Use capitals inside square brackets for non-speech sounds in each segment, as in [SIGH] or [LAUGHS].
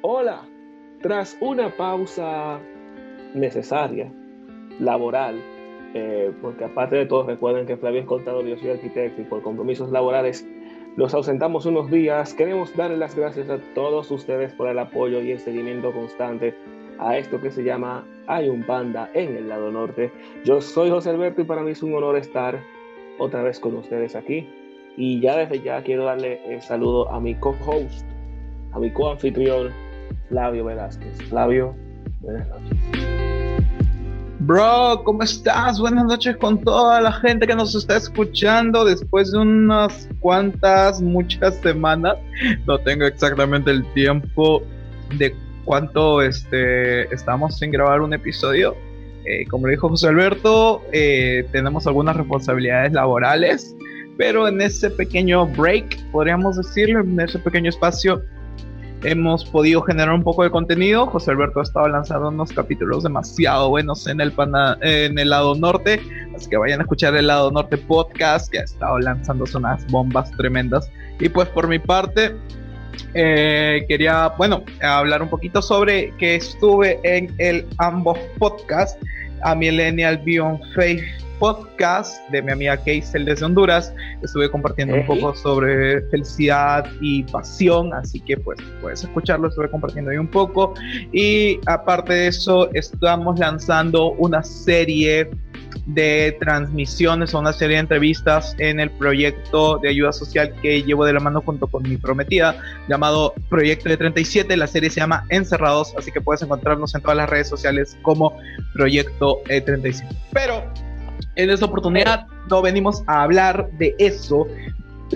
Hola, tras una pausa necesaria, laboral, eh, porque aparte de todo recuerden que Flavio es contador, yo soy arquitecto y por compromisos laborales nos ausentamos unos días. Queremos darle las gracias a todos ustedes por el apoyo y el seguimiento constante a esto que se llama Hay un panda en el lado norte. Yo soy José Alberto y para mí es un honor estar otra vez con ustedes aquí. Y ya desde ya quiero darle el saludo a mi co-host, a mi co-anfitrión, Flavio Velázquez. Flavio, buenas noches. Bro, ¿cómo estás? Buenas noches con toda la gente que nos está escuchando después de unas cuantas, muchas semanas. No tengo exactamente el tiempo de cuánto este, estamos sin grabar un episodio. Eh, como le dijo José Alberto, eh, tenemos algunas responsabilidades laborales, pero en ese pequeño break, podríamos decirlo, en ese pequeño espacio, hemos podido generar un poco de contenido. José Alberto ha estado lanzando unos capítulos demasiado buenos en el, en el lado norte, así que vayan a escuchar el lado norte podcast, que ha estado lanzándose unas bombas tremendas. Y pues por mi parte, eh, quería, bueno, hablar un poquito sobre que estuve en el ambos podcast, a Millennial Beyond Faith podcast de mi amiga Keisel desde Honduras. Estuve compartiendo un poco sobre felicidad y pasión, así que pues puedes escucharlo, estuve compartiendo ahí un poco. Y aparte de eso, estamos lanzando una serie de transmisiones o una serie de entrevistas en el proyecto de ayuda social que llevo de la mano junto con mi prometida, llamado Proyecto de 37. La serie se llama Encerrados, así que puedes encontrarnos en todas las redes sociales como Proyecto E37. Pero en esta oportunidad no venimos a hablar de eso.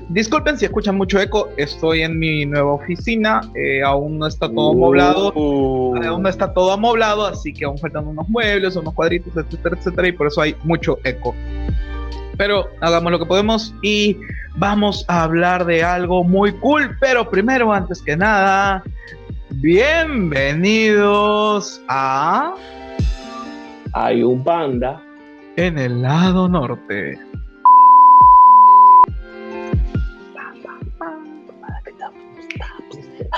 Disculpen si escuchan mucho eco, estoy en mi nueva oficina, eh, aún no está todo amoblado, Uh. aún no está todo amoblado, así que aún faltan unos muebles, unos cuadritos, etcétera, etcétera, y por eso hay mucho eco. Pero hagamos lo que podemos y vamos a hablar de algo muy cool, pero primero, antes que nada, bienvenidos a Hay un panda. En el lado norte.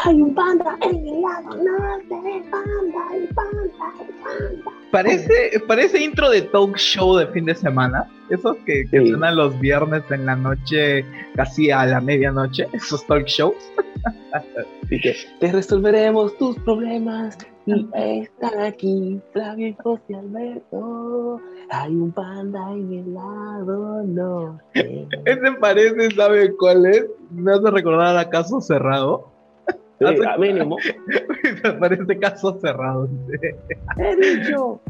Hay un panda en el lado norte, panda, el panda, el panda. Parece, parece intro de talk show de fin de semana. Esos que, que Sí. suenan los viernes en la noche, casi a la medianoche. Esos talk shows. [LAUGHS] Así que te resolveremos tus problemas. Y están aquí Flavio y José Alberto. Hay un panda en el lado norte. [LAUGHS] Ese parece, ¿sabe cuál es? Me hace recordar a Caso Cerrado. Sí, a mínimo. [LAUGHS] Me parece Caso Cerrado. He dicho.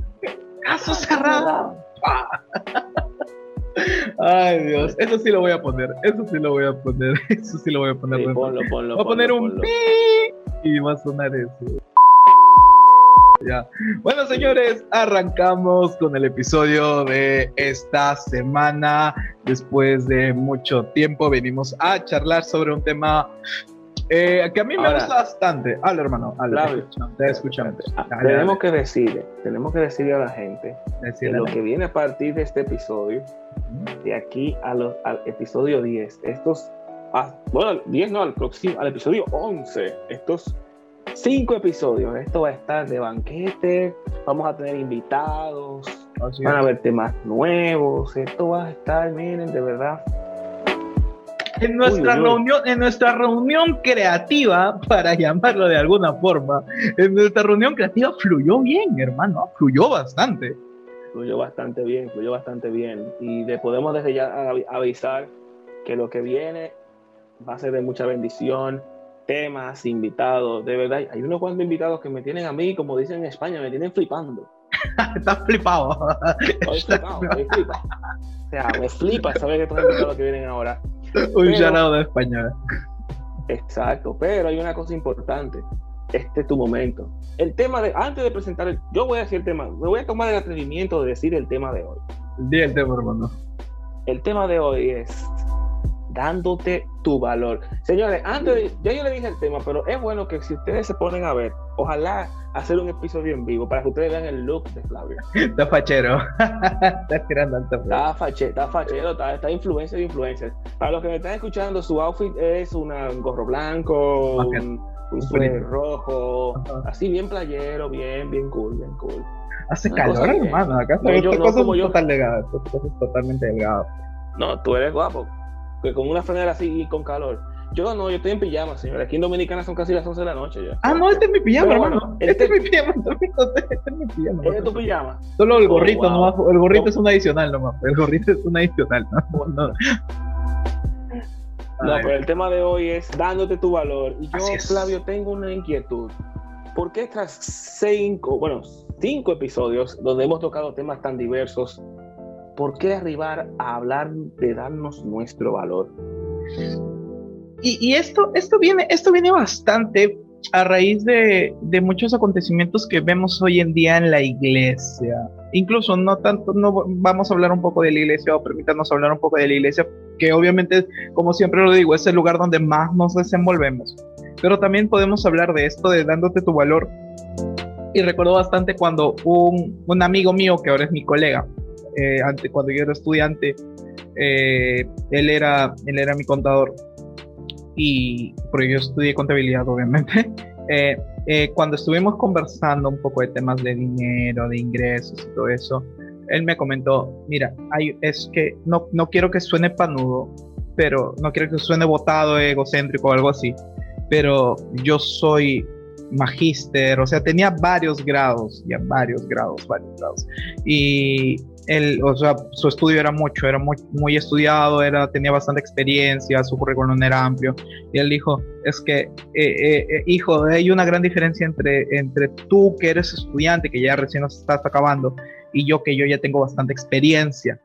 Caso Cerrado. Ay, Dios. Eso sí lo voy a poner. Eso sí lo voy a poner. [LAUGHS] Eso sí lo voy a poner. Sí, dentro. ponlo, ponlo. Voy a poner ponlo, un pi y va a sonar eso. Ya. Bueno, señores, arrancamos con el episodio de esta semana. Después de mucho tiempo, venimos a charlar sobre un tema eh, que a mí me Ahora- gusta bastante. Habla, hermano. Habla. Te escuchamos. Ah, Dale, tenemos que decirle, tenemos que decirle a la gente que lo que viene a partir de este episodio, de aquí a los- al episodio 10, estos, ah, bueno, 10 no, al próximo, al episodio 11, estos cinco episodios, esto va a estar de banquete, vamos a tener invitados, Así van a haber temas nuevos, esto va a estar, miren, de verdad, En nuestra Uy, uy, uy. reunión, en nuestra reunión creativa, para llamarlo de alguna forma, en nuestra reunión creativa fluyó bien, hermano, fluyó bastante. Fluyó bastante bien, fluyó bastante bien, y le podemos desde ya avi- avisar que lo que viene va a ser de mucha bendición, temas, invitados, de verdad, hay unos cuantos invitados que me tienen a mí, como dicen en España, me tienen flipando. [LAUGHS] Estás flipado. Estoy flipado, estoy flipado. O sea, me flipa saber que estos invitados que vienen ahora. Un Pero- de español. Exacto, pero hay una cosa importante. Este es tu momento. El tema de, antes de presentar, el- yo voy a decir el tema, me voy a tomar el atrevimiento de decir el tema de hoy. Di el tema, hermano. El tema de hoy es dándote tu valor. Señores, antes, ya yo le dije el tema, pero es bueno que si ustedes se ponen a ver, ojalá hacer un episodio en vivo para que ustedes vean el look de Flavio. Está fachero. [LAUGHS] está tirando alto. Está, fache, está fachero, está, está influencer de influencer. Para los que me están escuchando, su outfit es una, un gorro blanco, un, un suéter rojo, así bien playero, bien, bien cool, bien cool. Hace Una calor, hermano. Acá No, yo no, como yo. total es totalmente delgada. No, tú eres guapo. Que con una franela así y con calor. Yo no, yo estoy en pijama, señores. Aquí en Dominicana son casi las 11 de la noche ya. Ah, no, este es mi pijama, Pero hermano. bueno, este, [LAUGHS] este- es mi pijama, Este es mi pijama. ¿Es de tu pijama? Solo el Oh, gorrito, wow. nomás. El gorrito Oh. es un adicional nomás. El gorrito es un adicional. No, [LAUGHS] no. No, pero el tema de hoy es dándote tu valor. Y yo, es. Flavio, tengo una inquietud. ¿Por qué tras cinco, bueno, cinco episodios donde hemos tocado temas tan diversos, por qué arribar a hablar de darnos nuestro valor? Y, esto, esto, viene, esto viene bastante a raíz de, de muchos acontecimientos que vemos hoy en día en la iglesia. Incluso no tanto, no vamos a hablar un poco de la iglesia o permítanos hablar un poco de la iglesia, que obviamente, como siempre lo digo, es el lugar donde más nos desenvolvemos. Pero también podemos hablar de esto de dándote tu valor. Y recuerdo bastante cuando un, un amigo mío, que ahora es mi colega, eh, ante, cuando yo era estudiante, eh, él, era, él era mi contador y porque yo estudié contabilidad obviamente, [LAUGHS] eh, eh, cuando estuvimos conversando un poco de temas de dinero, de ingresos y todo eso, él me comentó, mira, hay, es que no, no quiero que suene panudo, pero no quiero que suene botado, egocéntrico o algo así, pero yo soy magíster, o sea, tenía varios grados, ya varios grados, varios grados. Y él, o sea, su estudio era mucho, era muy, muy estudiado, era, tenía bastante experiencia, su currículum era amplio. Y él dijo, es que, eh, eh, eh, hijo, hay una gran diferencia entre, entre tú que eres estudiante, que ya recién nos estás acabando, y yo que yo ya tengo bastante experiencia.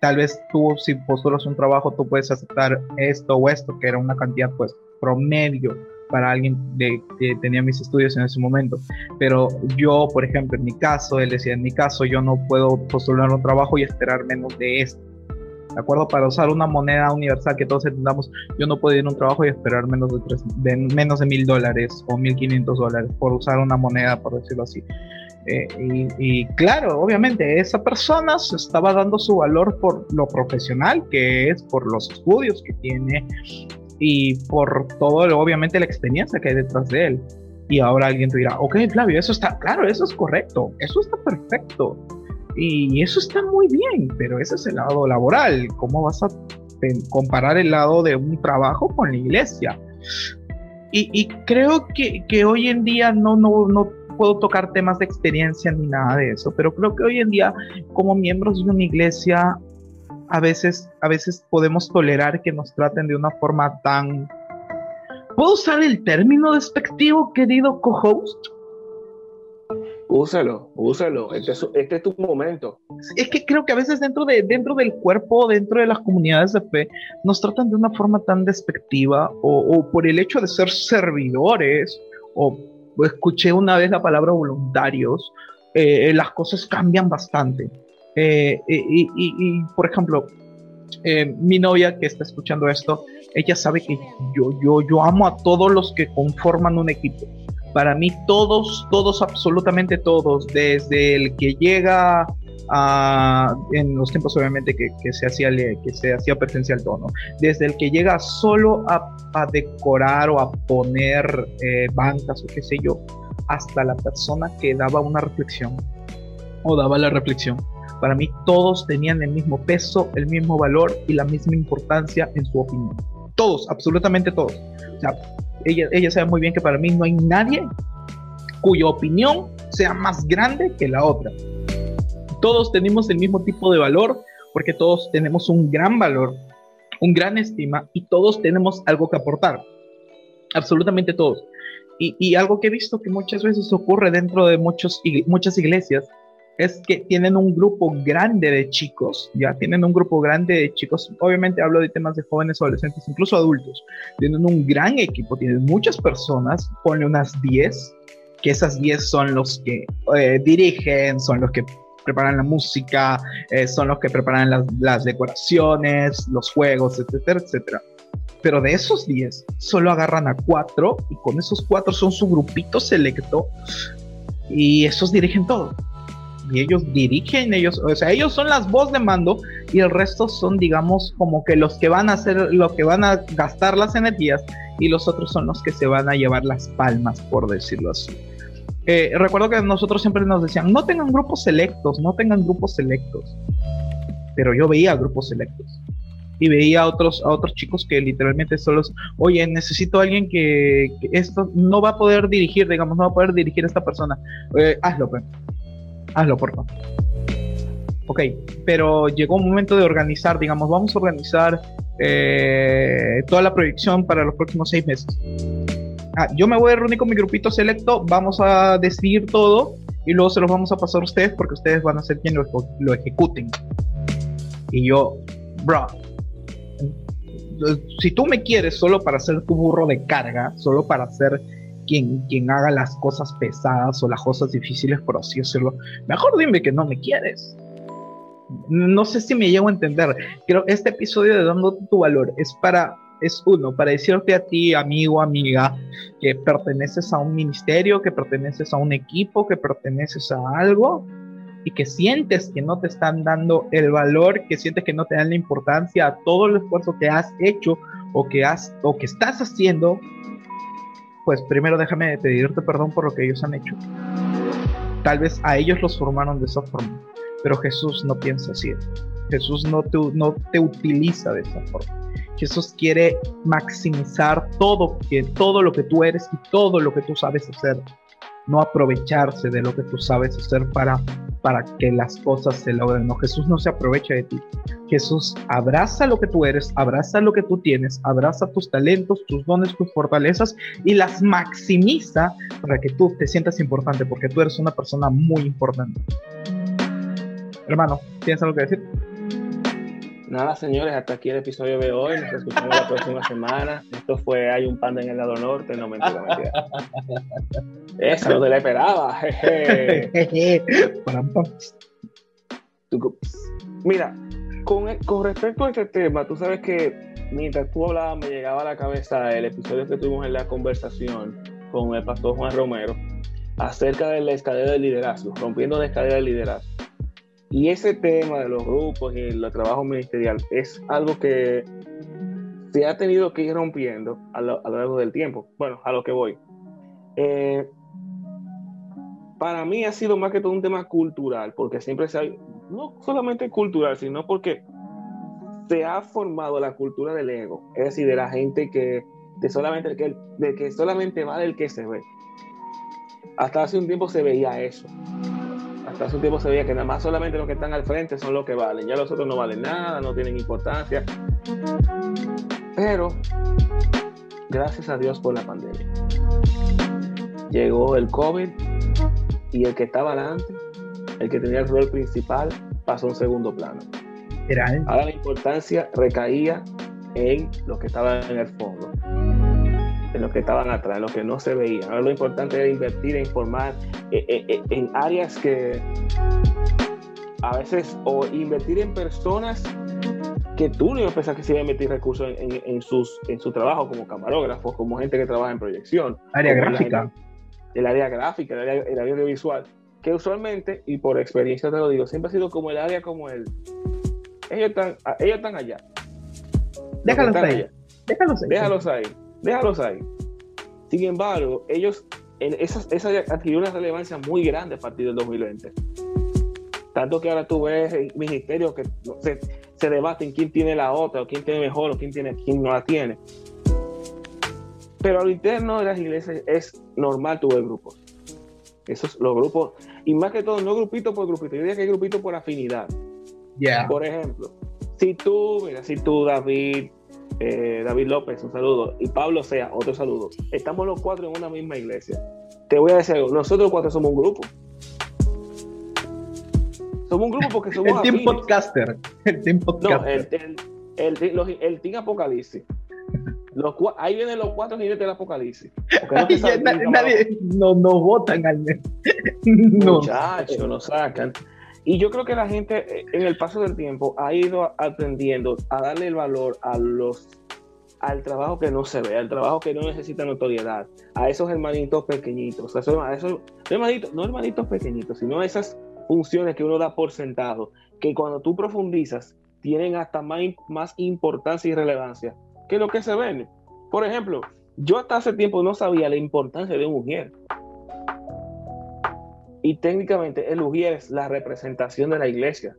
Tal vez tú, si postulas un trabajo, tú puedes aceptar esto o esto, que era una cantidad, pues, promedio para alguien de, que tenía mis estudios en ese momento. Pero yo, por ejemplo, en mi caso, él decía, en mi caso, yo no puedo postular un trabajo y esperar menos de esto. ¿De acuerdo? Para usar una moneda universal que todos entendamos, yo no puedo ir a un trabajo y esperar menos de, tres, de menos de mil dólares o mil quinientos dólares por usar una moneda, por decirlo así. Eh, y, y, claro, obviamente, esa persona se estaba dando su valor por lo profesional que es, por los estudios que tiene y por todo, obviamente, la experiencia que hay detrás de él. Y ahora alguien te dirá, ok, Flavio, eso está, claro, eso es correcto, eso está perfecto. Y eso está muy bien, pero ese es el lado laboral. ¿Cómo vas a comparar el lado de un trabajo con la iglesia? Y, y creo que, que, hoy en día no, no, no puedo tocar temas de experiencia ni nada de eso, pero creo que hoy en día como miembros de una iglesia a veces, a veces podemos tolerar que nos traten de una forma tan... ¿Puedo usar el término despectivo, querido co-host? Úselo, úselo. Este es, este es, tu momento. Es que creo que a veces dentro, de, dentro del cuerpo, dentro de las comunidades de fe, nos tratan de una forma tan despectiva o, o por el hecho de ser servidores o escuché una vez la palabra voluntarios, eh, las cosas cambian bastante. Eh, y, por ejemplo, eh, mi novia que está escuchando esto, ella sabe que yo, yo, yo amo a todos los que conforman un equipo. Para mí todos, todos, absolutamente todos, desde el que llega a, en los tiempos obviamente que, se hacía, que se hacía presencial todo, ¿no? desde el que llega solo a, a decorar o a poner eh, bancas o qué sé yo, hasta la persona que daba una reflexión o daba la reflexión. Para mí todos tenían el mismo peso, el mismo valor y la misma importancia en su opinión. Todos, absolutamente todos. O sea, ella, ella sabe muy bien que para mí no hay nadie cuya opinión sea más grande que la otra. Todos tenemos el mismo tipo de valor porque todos tenemos un gran valor, un gran estima y todos tenemos algo que aportar. Absolutamente todos. Y, y algo que he visto que muchas veces ocurre dentro de muchos, muchas iglesias es que tienen un grupo grande de chicos, ya tienen un grupo grande de chicos, obviamente hablo de temas de jóvenes, adolescentes, incluso adultos, tienen un gran equipo, tienen muchas personas, ponle unas 10, que esas 10 son los que eh, dirigen, son los que preparan la música, eh, son los que preparan las, las decoraciones, los juegos, etcétera, etcétera. Pero de esos 10, solo agarran a cuatro y con esos cuatro son su grupito selecto y esos dirigen todo. Y ellos dirigen, ellos, o sea, ellos son las voz de mando y el resto son, digamos, como que los que van a hacer, lo que van a gastar las energías y los otros son los que se van a llevar las palmas, por decirlo así. Eh, recuerdo que nosotros siempre nos decían, no tengan grupos selectos, no tengan grupos selectos. Pero yo veía grupos selectos y veía a otros, a otros chicos que literalmente solo, oye, necesito a alguien que, esto no va a poder dirigir, digamos, no va a poder dirigir a esta persona. Eh, hazlo, pues. Hazlo, por favor. Ok, pero llegó un momento de organizar, digamos, vamos a organizar eh, toda la proyección para los próximos seis meses. Ah, yo me voy a reunir con mi grupito selecto, vamos a decidir todo y luego se los vamos a pasar a ustedes porque ustedes van a ser quienes lo, ejecuten. Y yo, bro, si tú me quieres solo para ser tu burro de carga, solo para ser quien, quien haga las cosas pesadas o las cosas difíciles, por así decirlo, mejor dime que no me quieres. No sé si me llego a entender. Creo que este episodio de Dando tu valor es para, es uno, para decirte a ti, amigo, amiga, que perteneces a un ministerio, que perteneces a un equipo, que perteneces a algo, y que sientes que no te están dando el valor, que sientes que no te dan la importancia a todo el esfuerzo que has hecho o que has o que estás haciendo, pues primero déjame pedirte perdón por lo que ellos han hecho. Tal vez a ellos los formaron de esa forma, pero Jesús no piensa así. Jesús no te, no te utiliza de esa forma. Jesús quiere maximizar todo, todo lo que tú eres y todo lo que tú sabes hacer no aprovecharse de lo que tú sabes hacer para, para que las cosas se logren. No, Jesús no se aprovecha de ti. Jesús abraza lo que tú eres, abraza lo que tú tienes, abraza tus talentos, tus dones, tus fortalezas y las maximiza para que tú te sientas importante, porque tú eres una persona muy importante. Hermano, ¿tienes algo que decir? Nada, señores, hasta aquí el episodio de hoy. Nos escuchamos la próxima semana. Esto fue Hay un panda en el lado norte. No mentira, mentira. [LAUGHS] Esa no te la esperaba. [LAUGHS] Mira, con, con respecto a este tema, tú sabes que mientras tú hablabas, me llegaba a la cabeza el episodio que tuvimos en la conversación con el pastor Juan Romero acerca de la escalera de liderazgo, rompiendo la escalera de liderazgo. Y ese tema de los grupos y el trabajo ministerial es algo que se ha tenido que ir rompiendo a lo, largo del tiempo. Bueno, a lo que voy. Eh, para mí ha sido más que todo un tema cultural, porque siempre se ha, no solamente cultural, sino porque se ha formado la cultura del ego, es decir, de la gente que de solamente el que, de que solamente vale el que se ve. Hasta hace un tiempo se veía eso hasta hace un tiempo se veía que nada más solamente los que están al frente son los que valen. Ya los otros no valen nada, no tienen importancia. Pero, gracias a Dios por la pandemia. Llegó el COVID y el que estaba adelante, el que tenía el rol principal, pasó a un segundo plano. Ahora la importancia recaía en los que estaban en el fondo en los que estaban atrás, en los que no se veían. Ahora lo importante era invertir en formar eh, eh, eh, en áreas que a veces, o invertir en personas que tú no pensás que se iban a meter recursos en, sus, en su trabajo como camarógrafos, como gente que trabaja en proyección. Área gráfica. El, área gráfica, el área, el área audiovisual, que usualmente, y por experiencia te lo digo, siempre ha sido como el área como el... Ellos están, ellos están allá. Déjalos ahí. Déjalos ahí. Déjalos ahí déjalos ahí. Sin embargo, ellos, esa, esa adquirió una relevancia muy grande a partir del 2020. Tanto que ahora tú ves ministerios que se, se debaten quién tiene la otra, o quién tiene mejor, o quién, tiene, quién no la tiene. Pero a lo interno de las iglesias es normal tu ver grupos. Esos los grupos, y más que todo, no grupito por grupito, yo diría que hay grupito por afinidad. Por ejemplo, si tú, mira, si tú, David, eh, David López, un saludo, y Pablo Sea, otro saludo. Estamos los cuatro en una misma iglesia. Te voy a decir algo, nosotros cuatro somos un grupo. Somos un grupo porque somos [LAUGHS] el team podcaster. El team podcaster. No, el, el, el, team apocalipsis. Los, ahí vienen los cuatro jinetes del apocalipsis. No [LAUGHS] nadie, no, no votan al [LAUGHS] no. Muchachos, nos sacan. Y yo creo que la gente eh, en el paso del tiempo ha ido aprendiendo a darle el valor a los al trabajo que no se ve, al trabajo que no necesita notoriedad, a esos hermanitos pequeñitos, a esos, no, hermanitos, no hermanitos pequeñitos, sino a esas funciones que uno da por sentado, que cuando tú profundizas tienen hasta más, más importancia y relevancia que lo que se ven. Por ejemplo, yo hasta hace tiempo no sabía la importancia de un mujer. Y técnicamente el ujier es la representación de la iglesia.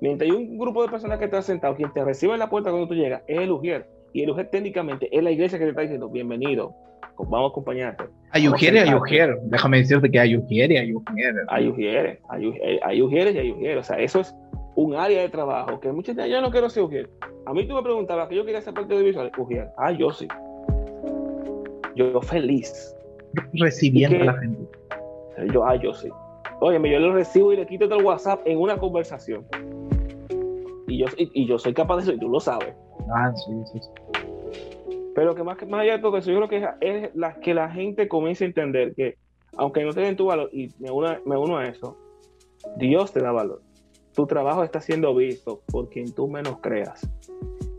Mientras hay un grupo de personas que está sentado, quien te recibe en la puerta cuando tú llegas es el ujier. Y el ujier técnicamente es la iglesia que te está diciendo, bienvenido, vamos a acompañarte. Hay ujier y hay ujier. Déjame decirte que hay ujier y hay ujier. Hay ujier, hay ujier, hay y hay ujier. O sea, eso es un área de trabajo que muchas veces yo no quiero ser ujier. A mí tú me preguntabas que yo quería ser parte de visual, ujier. Ah, yo sí. Yo feliz. Recibiendo a la gente. Yo, ah, yo sí. Oye, yo lo recibo y le quito del WhatsApp en una conversación. Y yo, y, yo soy capaz de eso y tú lo sabes. Ah, sí, sí, Pero que más, más allá de todo eso, yo creo que es, la, que la gente comience a entender que, aunque no te den tu valor, y me uno, me uno a eso, Dios te da valor. Tu trabajo está siendo visto por quien tú menos creas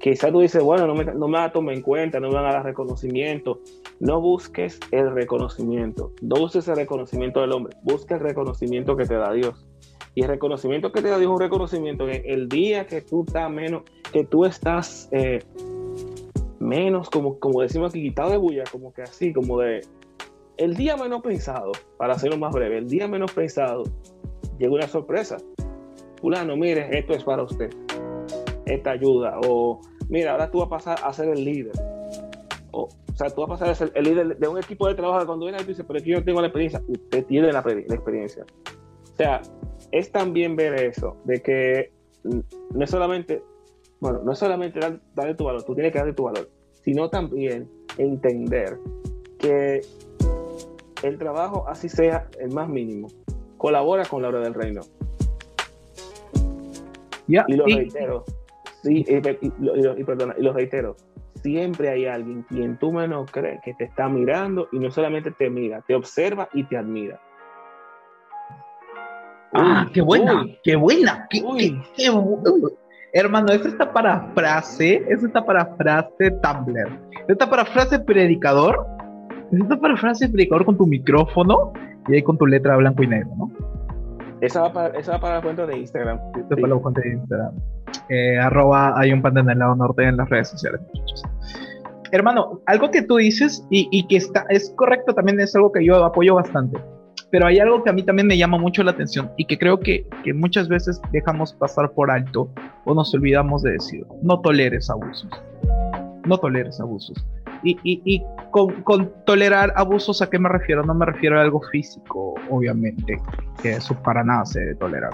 quizás tú dices, bueno, no me, no me a tomar en cuenta, no me van a dar reconocimiento. No busques el reconocimiento, no busques el reconocimiento del hombre, busca el reconocimiento que te da Dios. Y el reconocimiento que te da Dios es un reconocimiento que el día que tú estás menos, que tú estás eh, menos, como, como decimos aquí, quitado de bulla, como que así, como de el día menos pensado, para hacerlo más breve, el día menos pensado, llega una sorpresa. Fulano, mire, esto es para usted. Esta ayuda. O mira, ahora tú vas a pasar a ser el líder. O, sea, tú vas a pasar a ser el líder de un equipo de trabajo. Cuando viene y dice, pero aquí yo tengo la experiencia, usted tiene la, experiencia. O sea, es también ver eso, de que no es solamente, bueno, no es solamente darle tu valor, tú tienes que darle tu valor, sino también entender que el trabajo, así sea el más mínimo, colabora con la obra del reino. y lo reitero, Sí, y, y, perdona, y lo reitero, siempre hay alguien quien tú menos crees que te está mirando y no solamente te mira, te observa y te admira. Ah, qué buena, qué buena, qué, Hermano, es esta parafrase, es esta parafrase Tumblr, esta parafrase predicador, es esta parafrase predicador con tu micrófono y ahí con tu letra blanco y negro, ¿no? Esa va para, esa va para la cuenta de Instagram. Esa para la cuenta de Instagram. Eh, hay un pan en el lado norte en las redes sociales. Hermano, algo que tú dices y, que está, es correcto también es algo que yo apoyo bastante. Pero hay algo que a mí también me llama mucho la atención y que creo que, muchas veces dejamos pasar por alto o nos olvidamos de decir, no toleres abusos. No toleres abusos. Y con, con, tolerar abusos, ¿a qué me refiero? No me refiero a algo físico, obviamente, que eso para nada se debe tolerar.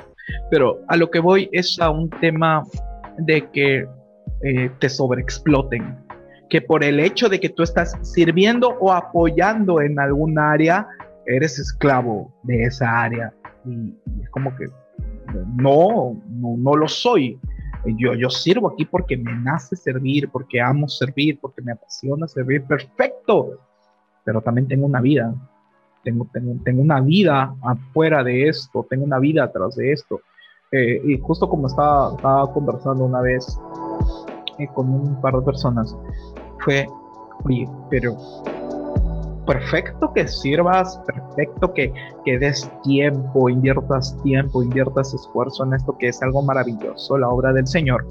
Pero a lo que voy es a un tema de que eh, te sobreexploten. Que por el hecho de que tú estás sirviendo o apoyando en algún área, eres esclavo de esa área. Y, es como que no, no, no lo soy. Yo, yo sirvo aquí porque me nace servir, porque amo servir, porque me apasiona servir. Perfecto. Pero también tengo una vida tengo, tengo, una vida afuera de esto, tengo una vida atrás de esto. Eh, y justo como estaba, estaba conversando una vez eh, con un par de personas, fue, oye, pero perfecto que sirvas, perfecto que, que des tiempo, inviertas tiempo, inviertas esfuerzo en esto que es algo maravilloso, la obra del Señor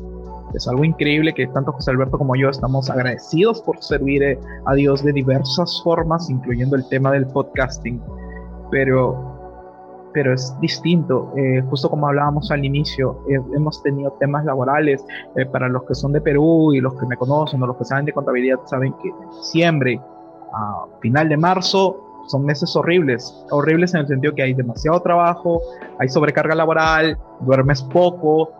es algo increíble que tanto José Alberto como yo estamos agradecidos por servir eh, a Dios de diversas formas, incluyendo el tema del podcasting. Pero pero es distinto. Eh, justo como hablábamos al inicio, eh, hemos tenido temas laborales. para los que son de Perú y los que me conocen o los que saben de contabilidad, saben que diciembre, a final de marzo, son meses horribles. Horribles en el sentido que hay demasiado trabajo, hay sobrecarga laboral, duermes poco,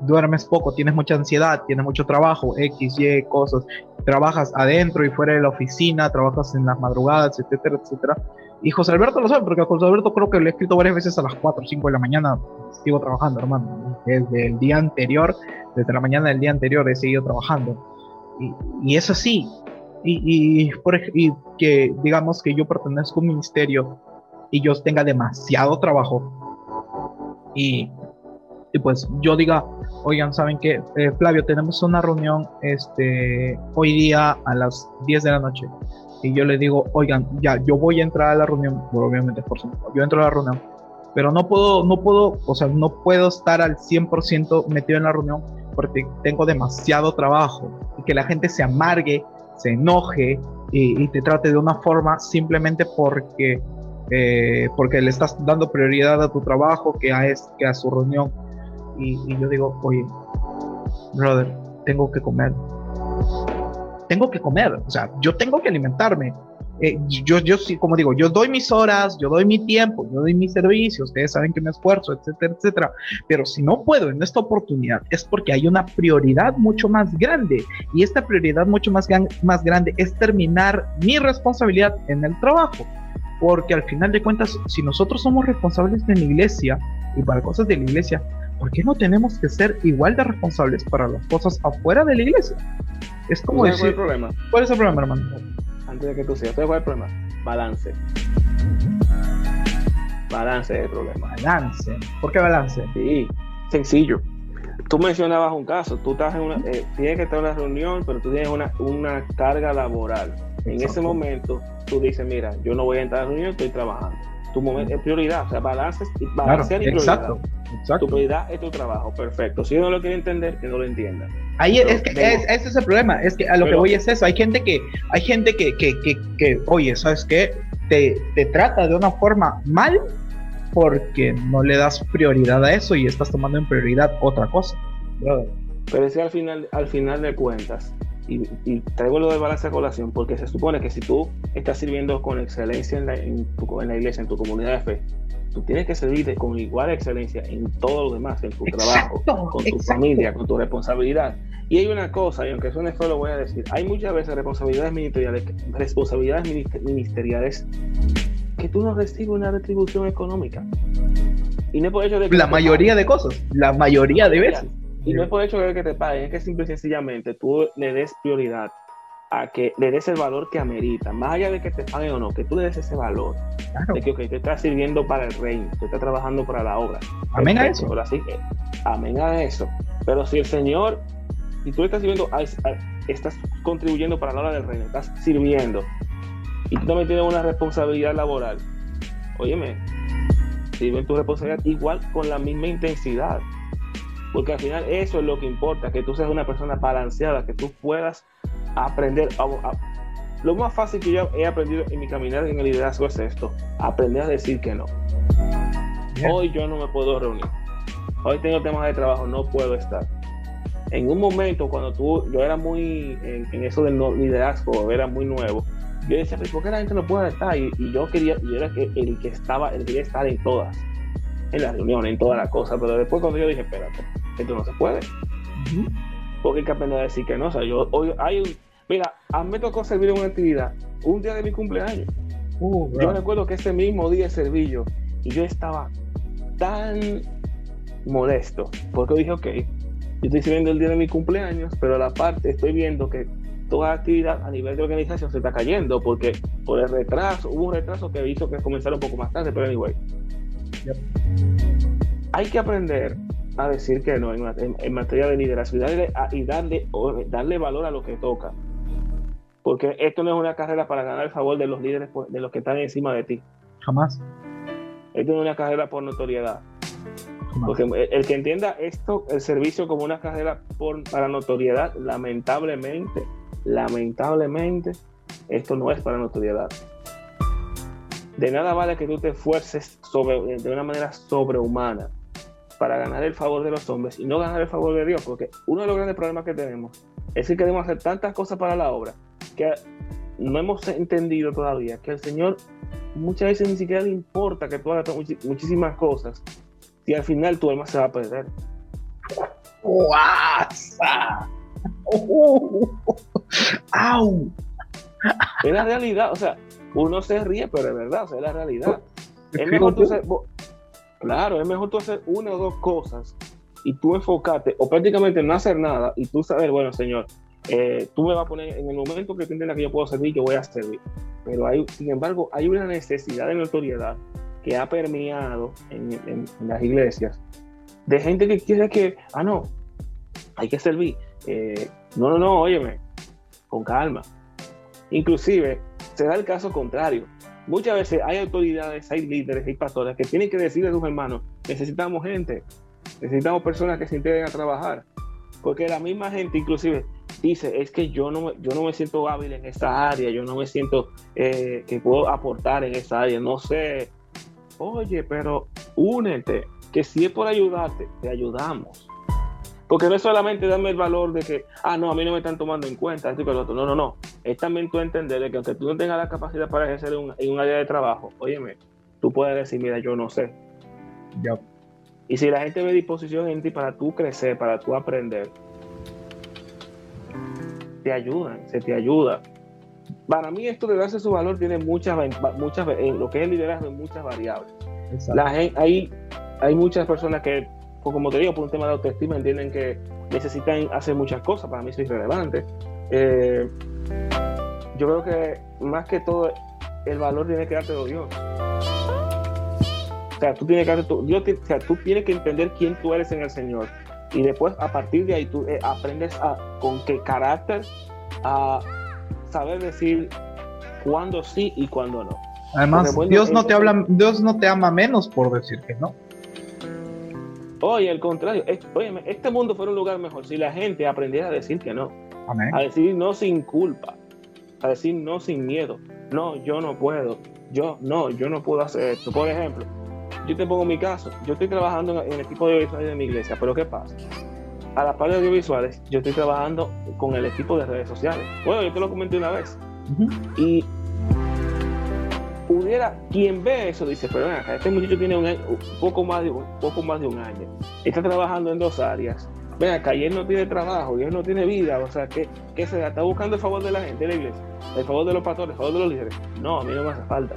duermes poco, tienes mucha ansiedad, tienes mucho trabajo, X, Y, cosas, trabajas adentro y fuera de la oficina, trabajas en las madrugadas, etcétera, etcétera. Y José Alberto lo sabe, porque José Alberto creo que le he escrito varias veces a las 4 o 5 de la mañana, sigo trabajando, hermano. Desde el día anterior, desde la mañana del día anterior he seguido trabajando. Y, y es así. Y, y, por, y que digamos que yo pertenezco a un ministerio y yo tenga demasiado trabajo y y pues yo diga, oigan, ¿saben qué? Eh, Flavio, tenemos una reunión este, hoy día a las 10 de la noche. Y yo le digo, oigan, ya, yo voy a entrar a la reunión, obviamente por supuesto, yo entro a la reunión, pero no puedo, no puedo, o sea, no puedo estar al 100% metido en la reunión porque tengo demasiado trabajo y que la gente se amargue, se enoje y, te trate de una forma simplemente porque, eh, porque le estás dando prioridad a tu trabajo que a, que a su reunión. Y, y yo digo, oye, brother, tengo que comer. Tengo que comer, o sea, yo tengo que alimentarme eh, yo, yo sí, como digo, yo doy mis horas, yo doy mi tiempo, yo doy mis servicios, ustedes saben que me esfuerzo, etcétera, etcétera. Pero si no puedo en esta oportunidad es porque hay una prioridad mucho más grande. Y esta prioridad mucho más, más grande es terminar mi responsabilidad en el trabajo. Porque al final de cuentas, si nosotros somos responsables de la iglesia y para cosas de la iglesia, ¿por qué no tenemos que ser igual de responsables para las cosas afuera de la iglesia? Es como decir... ¿Cuál es el problema? ¿Cuál es el problema, hermano? antes de que tú sigas. ¿Cuál es el problema? Balance. Balance es el problema. Balance. ¿Por qué balance? Sí, sencillo. Tú mencionabas un caso, tú estás en una, eh, tienes que estar en una reunión, pero tú tienes una, una carga laboral. En ese momento, tú dices, mira, yo no voy a entrar a la reunión, estoy trabajando. Tu momento es prioridad, o sea, balance, balancear y prioridad. Exacto, exacto. Tu prioridad es tu trabajo, perfecto. Si uno no lo quiere entender, que no lo entienda. Ahí es que ese es el problema, es que a lo que voy es eso, hay gente que, hay gente que, que, que, que oye, ¿sabes qué? Te, te, trata de una forma mal porque no le das prioridad a eso y estás tomando en prioridad otra cosa. Pero es que al final, al final de cuentas, y, y, traigo lo de balance a colación, porque se supone que si tú estás sirviendo con excelencia en la, en, tu, en la iglesia, en tu comunidad de fe, tú tienes que servir con igual excelencia en todo lo demás, en tu trabajo, con tu familia, con tu responsabilidad. Y hay una cosa, y aunque suene feo lo voy a decir, hay muchas veces responsabilidades ministeriales, responsabilidades ministeriales que tú no recibes una retribución económica. Y no es por hecho de que la mayoría de cosas, la mayoría de veces. Y no es por hecho que te paguen, es que simple y sencillamente tú le des prioridad a que le des el valor que amerita, más allá de que te paguen o no, que tú le des ese valor, de que okay, te estás sirviendo para el reino, te estás trabajando para la obra. Amén a eso. así, amén a eso. Pero si el Señor, si tú estás sirviendo, estás contribuyendo para la obra del reino, estás sirviendo, y tú también tienes una responsabilidad laboral, óyeme, sirve tu responsabilidad igual con la misma intensidad. Porque al final eso es lo que importa, que tú seas una persona balanceada, que tú puedas aprender. lo más fácil que yo he aprendido en mi caminar en el liderazgo es esto: aprender a decir que no. Hoy yo no me puedo reunir. Hoy tengo temas de trabajo, no puedo estar. En un momento, cuando tú, yo era muy en, eso del liderazgo, era muy nuevo, yo decía, ¿por qué la gente no puede estar? Y, yo quería, yo era el que estaba, el que quería estar en todas, en las reuniones, en todas las cosas. Pero después, cuando yo dije, espérate, esto no se puede. Porque hay que aprender a decir que no. O sea, yo hoy hay un, Mira, a mí me tocó servir en una actividad un día de mi cumpleaños. Uh, yo recuerdo que ese mismo día serví yo y yo estaba tan molesto porque dije, ok, yo estoy sirviendo el día de mi cumpleaños, pero a la parte estoy viendo que toda la actividad a nivel de organización se está cayendo porque por el retraso, hubo un retraso que hizo que comenzara un poco más tarde, pero anyway. Hay que aprender a decir que no en, materia de liderazgo y darle, y darle, darle valor a lo que toca. Porque esto no es una carrera para ganar el favor de los líderes, de los que están encima de ti. Jamás. Esto no es una carrera por notoriedad. Porque el, que entienda esto, el servicio como una carrera por, para notoriedad, lamentablemente, lamentablemente, esto no es para notoriedad. De nada vale que tú te esfuerces sobre, de una manera sobrehumana para ganar el favor de los hombres y no ganar el favor de Dios, porque uno de los grandes problemas que tenemos es que queremos hacer tantas cosas para la obra que no hemos entendido todavía que al Señor muchas veces ni siquiera le importa que tú hagas muchísimas cosas y al final tu alma se va a perder. ¡Au! Es la realidad, o sea, uno se ríe, pero es verdad, o sea, es la realidad. Es mejor tú claro, es mejor tú hacer una o dos cosas y tú enfocarte o prácticamente no hacer nada y tú saber, bueno, Señor, eh, tú me vas a poner en el momento que tú entiendas que yo puedo servir, yo voy a servir. Pero hay, sin embargo, hay una necesidad de notoriedad que ha permeado en, las iglesias de gente que quiere que, ah, no, hay que servir. Eh, no, no, no, óyeme, con calma. Inclusive, se da el caso contrario. Muchas veces hay autoridades, hay líderes, hay pastores que tienen que decirle a sus hermanos, necesitamos gente, necesitamos personas que se integren a trabajar. Porque la misma gente inclusive dice, es que yo no, yo no me siento hábil en esta área, yo no me siento eh, que puedo aportar en esa área, no sé. Oye, pero únete, que si es por ayudarte, te ayudamos. Porque no es solamente darme el valor de que, ah, no, a mí no me están tomando en cuenta, esto y lo otro. No, no, no. Es también tú entender de que aunque tú no tengas la capacidad para ejercer en un área de trabajo, óyeme, tú puedes decir, mira, yo no sé. Ya. Y si la gente ve disposición en ti para tú crecer, para tú aprender, te ayudan, se te ayuda. Para mí esto de darse su valor tiene muchas, muchas en lo que es el liderazgo, muchas variables. La gente, hay, hay muchas personas que, como te digo, por un tema de autoestima, entienden que necesitan hacer muchas cosas. Para mí eso es irrelevante. Eh, yo creo que más que todo, el valor tiene que darte Dios. O sea, tú tienes que, Dios, o sea, tú tienes que entender quién tú eres en el Señor y después a partir de ahí tú eh, aprendes a, con qué carácter a saber decir cuándo sí y cuándo no. Además, Dios no te habla, Dios no te ama menos por decir que no. Oye, al contrario, oye, este mundo fuera un lugar mejor si la gente aprendiera a decir que no. A decir no sin culpa. A decir no sin miedo. No, yo no puedo. Yo no, yo no puedo hacer esto. Por ejemplo, yo te pongo mi caso, yo estoy trabajando en el equipo de audiovisuales de mi iglesia, pero ¿qué pasa? A la par de audiovisuales, yo estoy trabajando con el equipo de redes sociales. Bueno, yo te lo comenté una vez. Y pudiera, quien ve eso dice, pero acá, este muchacho tiene un, poco más de, un poco más de un año, está trabajando en dos áreas. Ven acá, y no tiene trabajo, y él no tiene vida, o sea, que, que se está buscando el favor de la gente de la iglesia, el favor de los pastores, el favor de los líderes. No, a mí no me hace falta.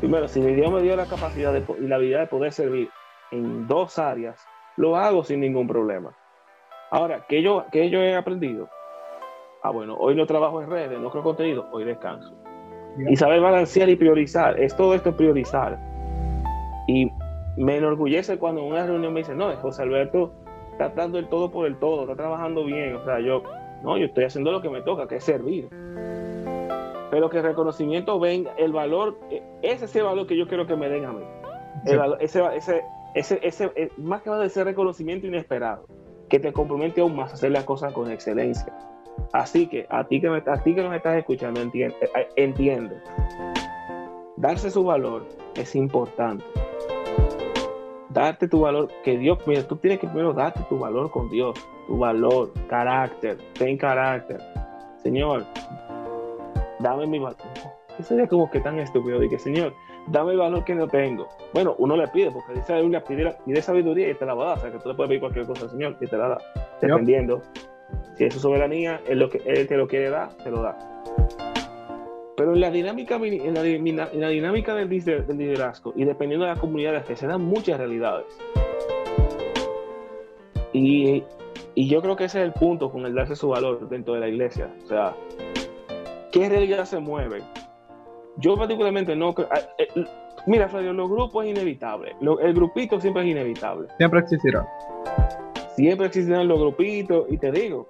Primero, si Dios me dio la capacidad y la habilidad de poder servir en dos áreas, lo hago sin ningún problema. Ahora, ¿qué yo, qué yo he aprendido? Ah, bueno, hoy no trabajo en redes, no creo contenido, hoy descanso. Y saber balancear y priorizar, es todo esto priorizar. Y me enorgullece cuando en una reunión me dice, no, José Alberto está dando el todo por el todo, está trabajando bien. O sea, yo, no, yo estoy haciendo lo que me toca, que es servir pero que el reconocimiento venga, el valor, e, ese es el valor que yo quiero que me den a mí. ese, ese, ese, ese, eh, más que va de ser reconocimiento inesperado, que te compromete aún más a hacer las cosas con excelencia. Así que a ti que me, a ti que me estás escuchando, entiende, eh, entiende, darse su valor es importante. Darte tu valor, que Dios, mira, tú tienes que primero darte tu valor con Dios, tu valor, carácter, ten carácter. Señor, dame mi valor. Eso sería como que tan estúpido? que Señor, dame el valor que no tengo. Bueno, uno le pide, porque dice la Biblia, pide, sabiduría y te la va a dar. O sea, que tú le puedes pedir cualquier cosa al Señor y te la da. Dependiendo. Su soberanía, es lo que Él te lo quiere dar, te lo da. Pero en la dinámica, en la, dinámica del, liderazgo y dependiendo de las comunidades, que se dan muchas realidades. Y, y yo creo que ese es el punto con el darse su valor dentro de la iglesia. O sea, ¿Qué realidad se mueve? Yo particularmente no creo... Ah, eh, mira, Flavio, los grupos es inevitable. el grupito siempre es inevitable. Siempre existirá. Siempre existirán los grupitos. Y te digo,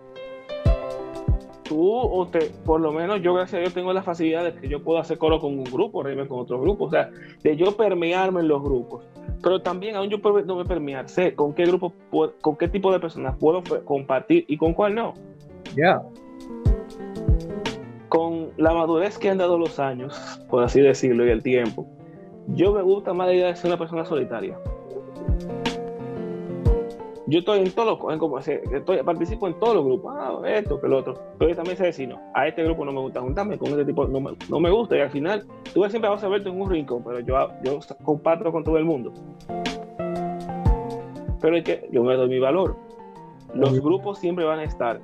tú, o te, por lo menos yo, gracias a Dios, tengo la facilidad de que yo puedo hacer coro con un grupo, reírme con otro grupo. O sea, de yo permearme en los grupos. Pero también, aún yo no me permear, sé con qué grupo, con qué tipo de personas puedo compartir y con cuál no. Ya con la madurez que han dado los años, por así decirlo, y el tiempo, yo me gusta más la idea de ser una persona solitaria. Yo estoy en todos los, como estoy, participo en todos los grupos, ah, esto, que lo otro, pero yo también sé decir, no, a este grupo no me gusta juntarme, con este tipo no me, no me gusta, y al final, tú siempre vas a verte en un rincón, pero yo, yo comparto con todo el mundo. Pero es que yo me doy mi valor. Los grupos siempre van a estar,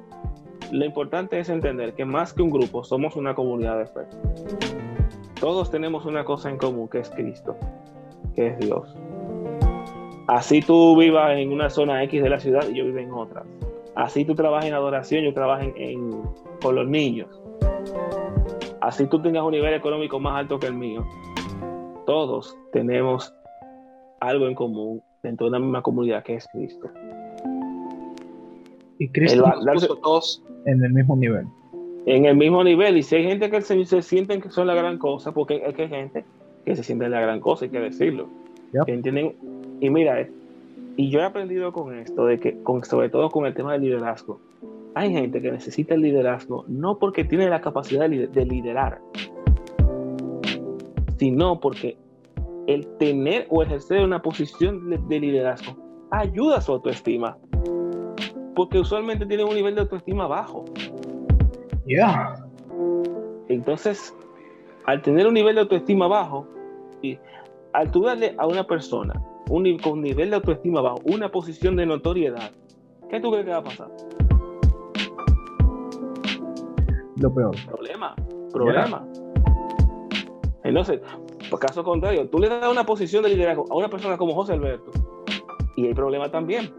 lo importante es entender que más que un grupo, somos una comunidad de fe. Todos tenemos una cosa en común, que es Cristo, que es Dios. Así tú vivas en una zona X de la ciudad y yo vivo en otra. Así tú trabajas en adoración, yo trabajo en, con los niños. Así tú tengas un nivel económico más alto que el mío. Todos tenemos algo en común dentro de una misma comunidad que es Cristo. Y Cristo El nos puso todos en el mismo nivel. En el mismo nivel, y si hay gente que se, se sienten que son la gran cosa, porque es que hay gente que se siente la gran cosa, hay que decirlo. Yep. Que entienden, y mira, eh, y yo he aprendido con esto, de que, con, sobre todo con el tema del liderazgo, hay gente que necesita el liderazgo no porque tiene la capacidad de, lider- de liderar, sino porque el tener o ejercer una posición de, de liderazgo ayuda a su autoestima. Porque usualmente tienen un nivel de autoestima bajo. Ya. Entonces, al tener un nivel de autoestima bajo, y al tú darle a una persona un, con nivel de autoestima bajo una posición de notoriedad, ¿qué tú crees que va a pasar? Lo peor. Problema, problema. Entonces, por caso contrario, tú le das una posición de liderazgo a una persona como José Alberto, y hay problema también.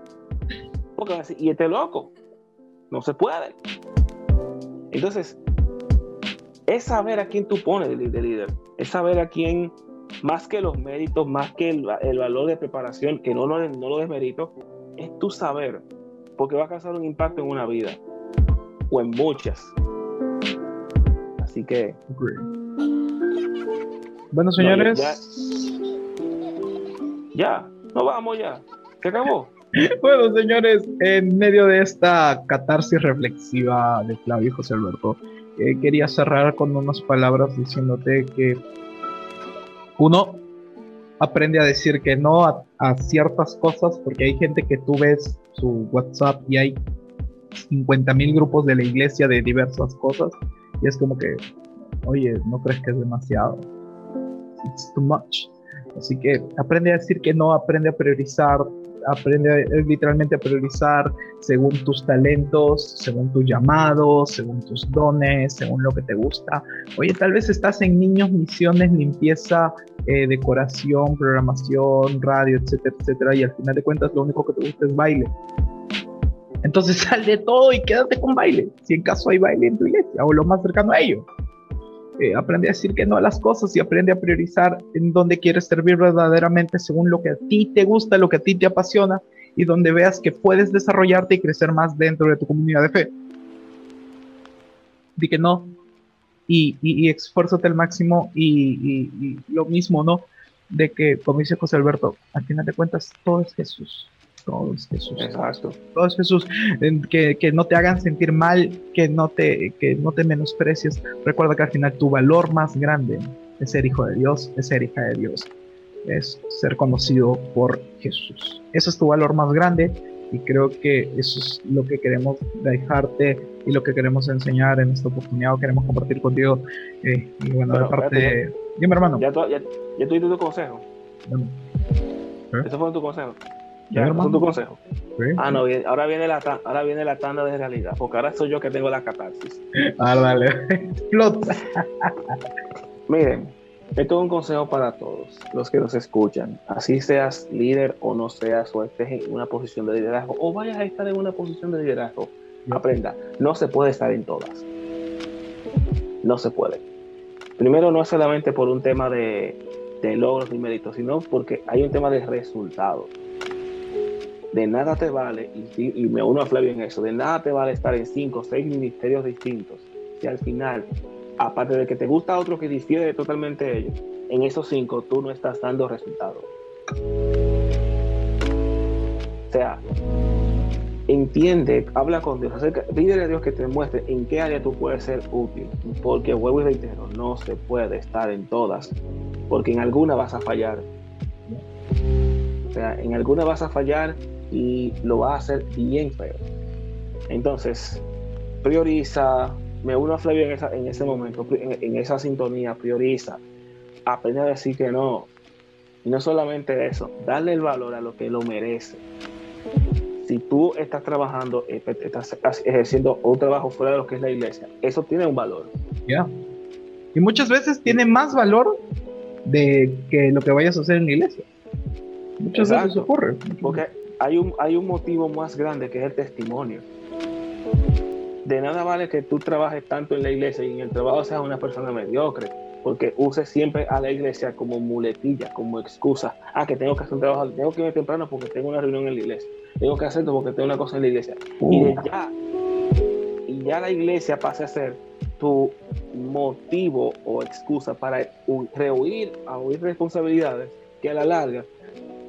Porque van a decir, y este loco, no se puede. Entonces, es saber a quién tú pones de líder, es saber a quién, más que los méritos, más que el, el valor de preparación, que no, lo- no lo desmerito, es tu saber, porque va a causar un impacto en una vida, o en muchas. Así que, Bueno, No, señores. ya, no vamos ya, se acabó. [LAUGHS] Bueno, señores, en medio de esta catarsis reflexiva de Flavio y José Alberto, eh, quería cerrar con unas palabras diciéndote que uno aprende a decir que no a, ciertas cosas porque hay gente que tú ves su WhatsApp y hay 50 mil grupos de la iglesia de diversas cosas y es como que, oye, ¿no crees que es demasiado? It's too much. Así que aprende a decir que no, aprende a priorizar, aprende literalmente a priorizar según tus talentos, según tus llamados, según tus dones, según lo que te gusta. Oye, tal vez estás en niños, misiones, limpieza, eh, decoración, programación, radio, etcétera, etcétera, y al final de cuentas lo único que te gusta es baile. Entonces [LAUGHS] sal de todo y quédate con baile, si en caso hay baile en tu iglesia o lo más cercano a ello. Aprende a decir que no a las cosas y aprende a priorizar en dónde quieres servir verdaderamente según lo que a ti te gusta, lo que a ti te apasiona y donde veas que puedes desarrollarte y crecer más dentro de tu comunidad de fe. Di que no y, y, y esfuérzate al máximo y- y lo mismo, ¿no? De que, como dice José Alberto, al final de cuentas todo es Jesús. Todo es Jesús Exacto. todo es Jesús, que, que no te hagan sentir mal, que no te, que no te menosprecies. Recuerda que al final tu valor más grande es ser hijo de Dios, es ser hija de Dios, es ser conocido por Jesús. Ese es tu valor más grande y creo que eso es lo que queremos dejarte y lo que queremos enseñar en esta oportunidad o queremos compartir contigo. Eh, y bueno, Pero, de parte de... Dime hermano. Ya, ya, ya tuviste tu consejo. Dame. Ese fue tu consejo. Ya, hermano. fue tu consejo. Sí. Ah, no, bien, ahora viene, la ahora viene la tanda de realidad, porque ahora soy yo que tengo la catarsis. [LAUGHS] Ah, dale. Explota. [LAUGHS] Miren, esto es un consejo para todos los que nos escuchan. Así seas líder o no seas, o estés en una posición de liderazgo, o vayas a estar en una posición de liderazgo. Aprenda, no se puede estar en todas. No se puede. Primero, no es solamente por un tema de, de logros y méritos, sino porque hay un tema de resultados. De nada te vale, y, me uno a Flavio en eso, de nada te vale estar en cinco o seis ministerios distintos. Y al final, aparte de que te gusta otro que difiere totalmente de ellos, en esos cinco tú no estás dando resultados. O sea, entiende, habla con Dios, acerca, pídele a Dios que te muestre en qué área tú puedes ser útil, porque vuelvo y reitero, no se puede estar en todas, porque en alguna vas a fallar. O sea, en alguna vas a fallar y lo vas a hacer bien feo. Entonces, prioriza, me uno a Flavio en, esa, en ese momento, en, en esa sintonía, prioriza, aprende a decir que no. Y no solamente eso, darle el valor a lo que lo merece. Si tú estás trabajando, eh, estás ejerciendo un trabajo fuera de lo que es la iglesia, eso tiene un valor. Ya. Y muchas veces tiene más valor de que lo que vayas a hacer en la iglesia. Muchas veces Exacto. ocurre. Porque hay un, hay un motivo más grande que es el testimonio. De nada vale que tú trabajes tanto en la iglesia y en el trabajo seas una persona mediocre. porque use siempre a la iglesia como muletilla, como excusa. Ah, que tengo que hacer un trabajo, tengo que irme temprano porque tengo una reunión en la iglesia. Tengo que hacerlo porque tengo una cosa en la iglesia. Y ya, y ya la iglesia pasa a ser tu motivo o excusa para hu- rehuir a huir responsabilidades que a la larga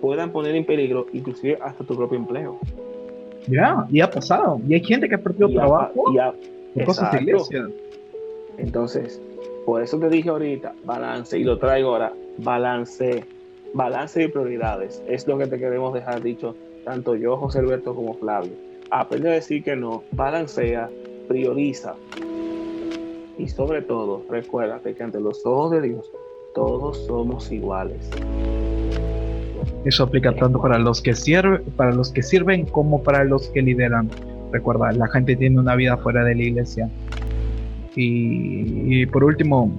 puedan poner en peligro inclusive hasta tu propio empleo. Ya, y ha pasado. Y hay gente que ha perdido Y trabajo y a- por cosas de iglesia. Entonces, por eso te dije ahorita, balance, y lo traigo ahora, balance, balance y prioridades. Es lo que te queremos dejar dicho, tanto yo, José Alberto, como Flavio. Aprende a decir que no, balancea, prioriza. Y sobre todo, recuérdate que ante los ojos de Dios, todos somos iguales. Eso aplica tanto para los que sirven, para los que sirven como para los que lideran. Recuerda, la gente tiene una vida fuera de la iglesia. Y, y por último,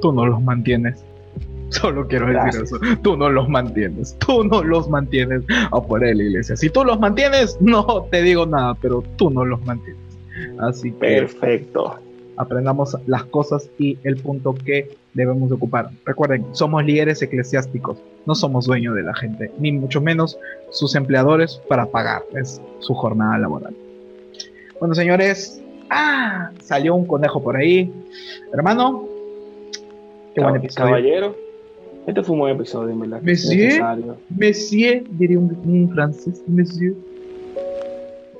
tú no los mantienes. [LAUGHS] Solo quiero decir Gracias. eso. Tú no los mantienes. Tú no los mantienes afuera de la iglesia. Si tú los mantienes, [LAUGHS] no te digo nada, pero tú no los mantienes. Así que Perfecto. Aprendamos las cosas y el punto que debemos de ocupar. Recuerden, somos líderes eclesiásticos, no somos dueños de la gente, ni mucho menos sus empleadores para pagarles su jornada laboral. Bueno, señores, ah, salió un conejo por ahí. Hermano, qué buen episodio. Caballero, este fue un buen episodio, en verdad. Monsieur. Monsieur, diría un, un francés, monsieur.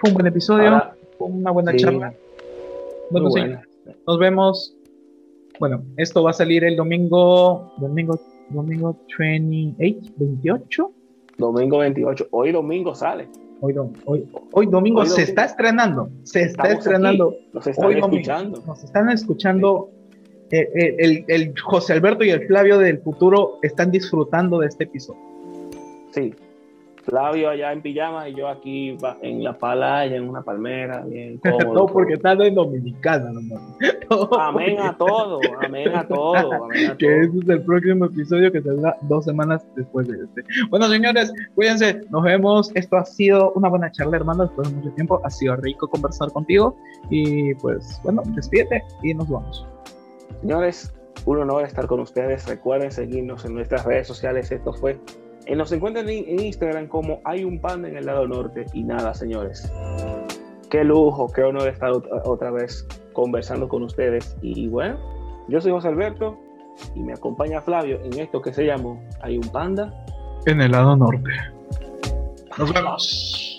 Fue un buen episodio, Ahora, fue una buena sí, charla. Bueno, muy buena. Nos vemos. Bueno, esto va a salir el domingo. Domingo, domingo 28, 28. Domingo 28. Hoy domingo sale. Hoy, dom- hoy, hoy domingo Hoy se domingo. está estrenando. Se está Estamos estrenando. aquí. Nos están Hoy domingo. escuchando. Nos están escuchando. eh, eh, el, el José Alberto y el Flavio del futuro están disfrutando de este episodio. Sí. Flavio allá en pijama y yo aquí en la playa, en una palmera, bien [LAUGHS] cómodo. Todo porque están en Dominicana, nomás. [LAUGHS] Amén a todo, amén a todo, amén a [LAUGHS] que todo. ese es el próximo episodio que saldrá dos semanas después de este. Bueno, señores, cuídense, nos vemos. Esto ha sido una buena charla, hermano, después de mucho tiempo. Ha sido rico conversar contigo. Y pues, bueno, despídete y nos vamos. Señores, un honor estar con ustedes. Recuerden seguirnos en nuestras redes sociales. Esto fue. Eh, nos encuentran en, Instagram como hay un panda en el lado norte. Y nada, señores. Qué lujo, qué honor estar otra, vez conversando con ustedes. Y bueno, yo soy José Alberto y me acompaña Flavio en esto que se llamó Hay un panda. En el lado norte. Nos vemos.